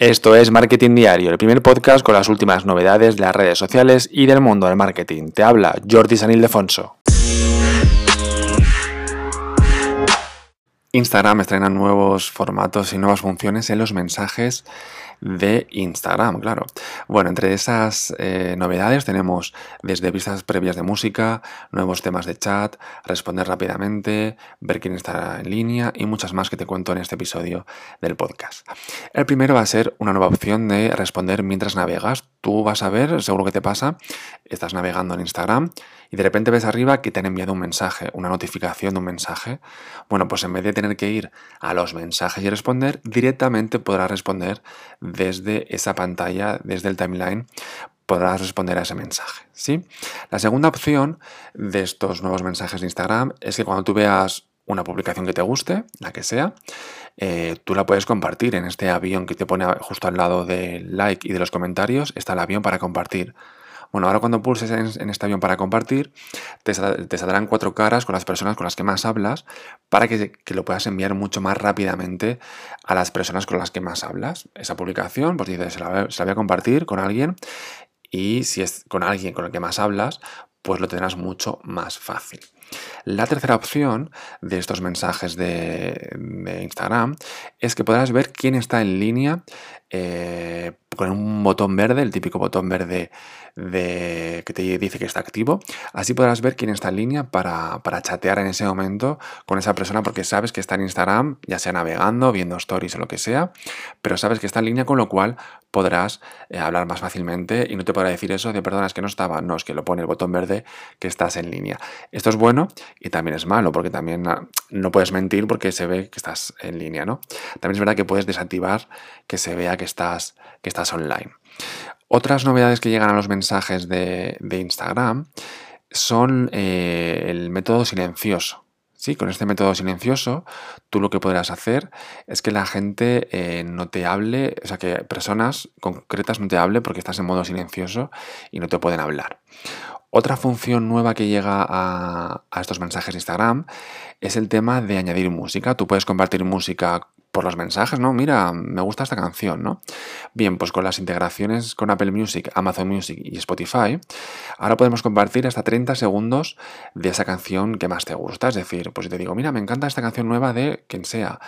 Esto es Marketing Diario, el primer podcast con las últimas novedades de las redes sociales y del mundo del marketing. Te habla Jordi San Ildefonso. Instagram estrena nuevos formatos y nuevas funciones en los mensajes de Instagram, claro. Bueno, entre esas eh, novedades tenemos desde vistas previas de música, nuevos temas de chat, responder rápidamente, ver quién está en línea y muchas más que te cuento en este episodio del podcast. El primero va a ser una nueva opción de responder mientras navegas. Tú vas a ver, seguro que te pasa, estás navegando en Instagram y de repente ves arriba que te han enviado un mensaje, una notificación de un mensaje. Bueno, pues en vez de tener que ir a los mensajes y responder, directamente podrás responder desde esa pantalla, desde el timeline, podrás responder a ese mensaje. ¿sí? La segunda opción de estos nuevos mensajes de Instagram es que cuando tú veas una publicación que te guste, la que sea, eh, tú la puedes compartir en este avión que te pone justo al lado del like y de los comentarios, está el avión para compartir. Bueno, ahora cuando pulses en, este avión para compartir, te, saldrán cuatro caras con las personas con las que más hablas para que, lo puedas enviar mucho más rápidamente a las personas con las que más hablas. Esa publicación, pues dices, se la, voy a compartir con alguien y si es con alguien con el que más hablas, pues lo tendrás mucho más fácil. La tercera opción de estos mensajes de, Instagram es que podrás ver quién está en línea eh, con un botón verde, el típico botón verde de, que te dice que está activo. Así podrás ver quién está en línea para, chatear en ese momento con esa persona porque sabes que está en Instagram, ya sea navegando, viendo stories o lo que sea, pero sabes que está en línea con lo cual podrás eh, hablar más fácilmente y no te podrá decir eso de perdona, es que no estaba, no, es que lo pone el botón verde que estás en línea. Esto es bueno y también es malo porque también ah, no puedes mentir porque se ve que estás en línea, ¿no? También es verdad que puedes desactivar que se vea que estás, que estás online. Otras novedades que llegan a los mensajes de, Instagram son eh, el método silencioso. Sí, con este método silencioso, tú lo que podrás hacer es que la gente eh, no te hable, o sea, que personas concretas no te hable porque estás en modo silencioso y no te pueden hablar. Otra función nueva que llega a, estos mensajes de Instagram es el tema de añadir música. Tú puedes compartir música por los mensajes, ¿no? Mira, me gusta esta canción, ¿no? Bien, pues con las integraciones con Apple Music, Amazon Music y Spotify, ahora podemos compartir hasta 30 segundos de esa canción que más te gusta. Es decir, pues si te digo, mira, me encanta esta canción nueva de quien sea,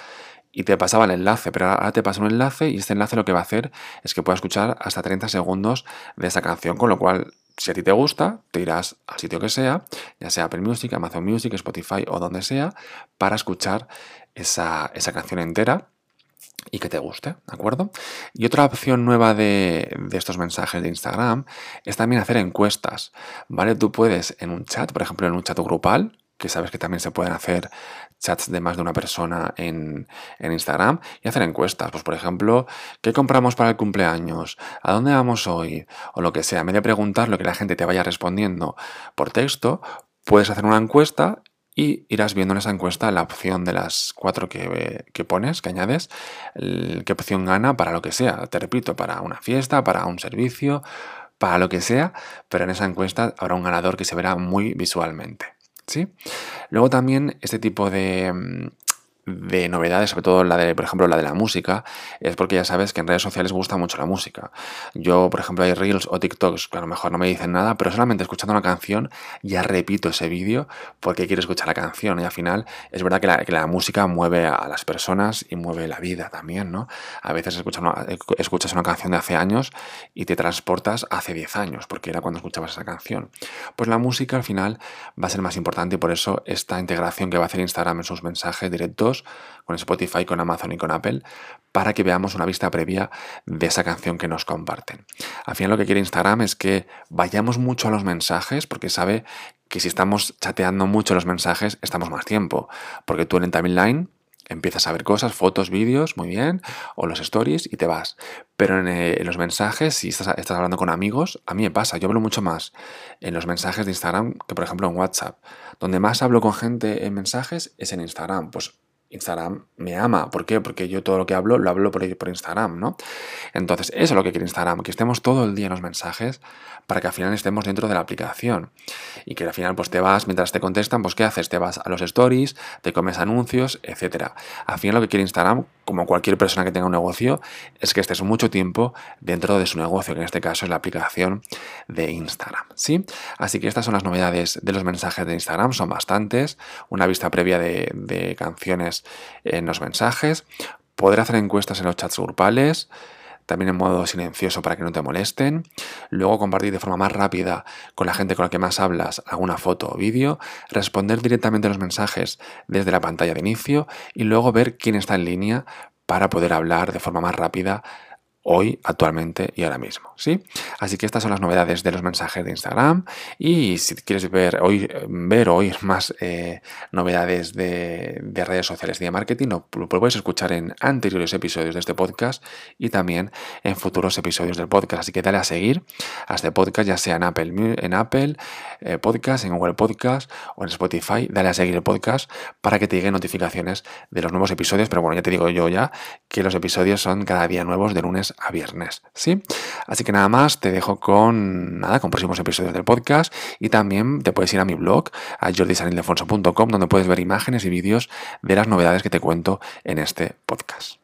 y te pasaba el enlace, pero ahora te pasa un enlace y este enlace lo que va a hacer es que puedas escuchar hasta 30 segundos de esa canción, con lo cual si a ti te gusta, te irás al sitio que sea, ya sea Apple Music, Amazon Music, Spotify o donde sea, para escuchar esa, canción entera y que te guste, ¿de acuerdo? Y otra opción nueva de, de, estos mensajes de Instagram es también hacer encuestas, ¿vale? Tú puedes en un chat, por ejemplo en un chat grupal, que sabes que también se pueden hacer chats de más de una persona en, Instagram y hacer encuestas. Pues por ejemplo, ¿qué compramos para el cumpleaños? ¿A dónde vamos hoy? O lo que sea. En vez de preguntar lo que la gente te vaya respondiendo por texto, puedes hacer una encuesta y irás viendo en esa encuesta la opción de las cuatro que, que, pones, que añades, qué opción gana para lo que sea. Te repito, para una fiesta, para un servicio, para lo que sea, pero en esa encuesta habrá un ganador que se verá muy visualmente. ¿Sí? Luego también este tipo de, mm, de novedades, sobre todo la de, por ejemplo, la de la música, es porque ya sabes que en redes sociales gusta mucho la música. Yo, por ejemplo, hay reels o TikToks que a lo mejor no me dicen nada, pero solamente escuchando una canción ya repito ese vídeo porque quiero escuchar la canción. Y al final es verdad que la, que la, música mueve a las personas y mueve la vida también, ¿no? A veces escuchas una, escuchas una canción de hace años y te transportas hace 10 años, porque era cuando escuchabas esa canción. Pues la música al final va a ser más importante y por eso esta integración que va a hacer Instagram en sus mensajes directos con Spotify, con Amazon y con Apple, para que veamos una vista previa de esa canción que nos comparten. Al final lo que quiere Instagram es que vayamos mucho a los mensajes, porque sabe que si estamos chateando mucho los mensajes, estamos más tiempo, porque tú en el timeline empiezas a ver cosas, fotos, vídeos, muy bien, o los stories y te vas. Pero en, eh, los mensajes, si estás, estás, hablando con amigos, a mí me pasa, yo hablo mucho más en los mensajes de Instagram que por ejemplo en WhatsApp. Donde más hablo con gente en mensajes es en Instagram. Pues Instagram me ama. ¿Por qué? Porque yo todo lo que hablo lo hablo por, Instagram, ¿no? Entonces, eso es lo que quiere Instagram, que estemos todo el día en los mensajes para que al final estemos dentro de la aplicación. Y que al final, pues te vas, mientras te contestan, pues ¿qué haces? Te vas a los stories, te comes anuncios, etc. Al final lo que quiere Instagram como cualquier persona que tenga un negocio, es que estés mucho tiempo dentro de su negocio, que en este caso es la aplicación de Instagram. ¿sí? Así que estas son las novedades de los mensajes de Instagram, son bastantes. Una vista previa de, de canciones en los mensajes. Poder hacer encuestas en los chats grupales también en modo silencioso para que no te molesten. Luego compartir de forma más rápida con la gente con la que más hablas alguna foto o vídeo. Responder directamente los mensajes desde la pantalla de inicio y luego ver quién está en línea para poder hablar de forma más rápida hoy, actualmente y ahora mismo, ¿sí? Así que estas son las novedades de los mensajes de Instagram y si quieres ver, hoy, ver oír más eh, novedades de, redes sociales y de marketing, lo, puedes escuchar en anteriores episodios de este podcast y también en futuros episodios del podcast. Así que dale a seguir a este podcast, ya sea en Apple, en Apple eh, Podcast, en Google Podcast o en Spotify. Dale a seguir el podcast para que te lleguen notificaciones de los nuevos episodios. Pero bueno, ya te digo yo ya que los episodios son cada día nuevos de lunes a viernes, ¿sí? Así que nada más, te dejo con nada, con próximos episodios del podcast y también te puedes ir a mi blog, a jordisanildefonso.com, donde puedes ver imágenes y vídeos de las novedades que te cuento en este podcast.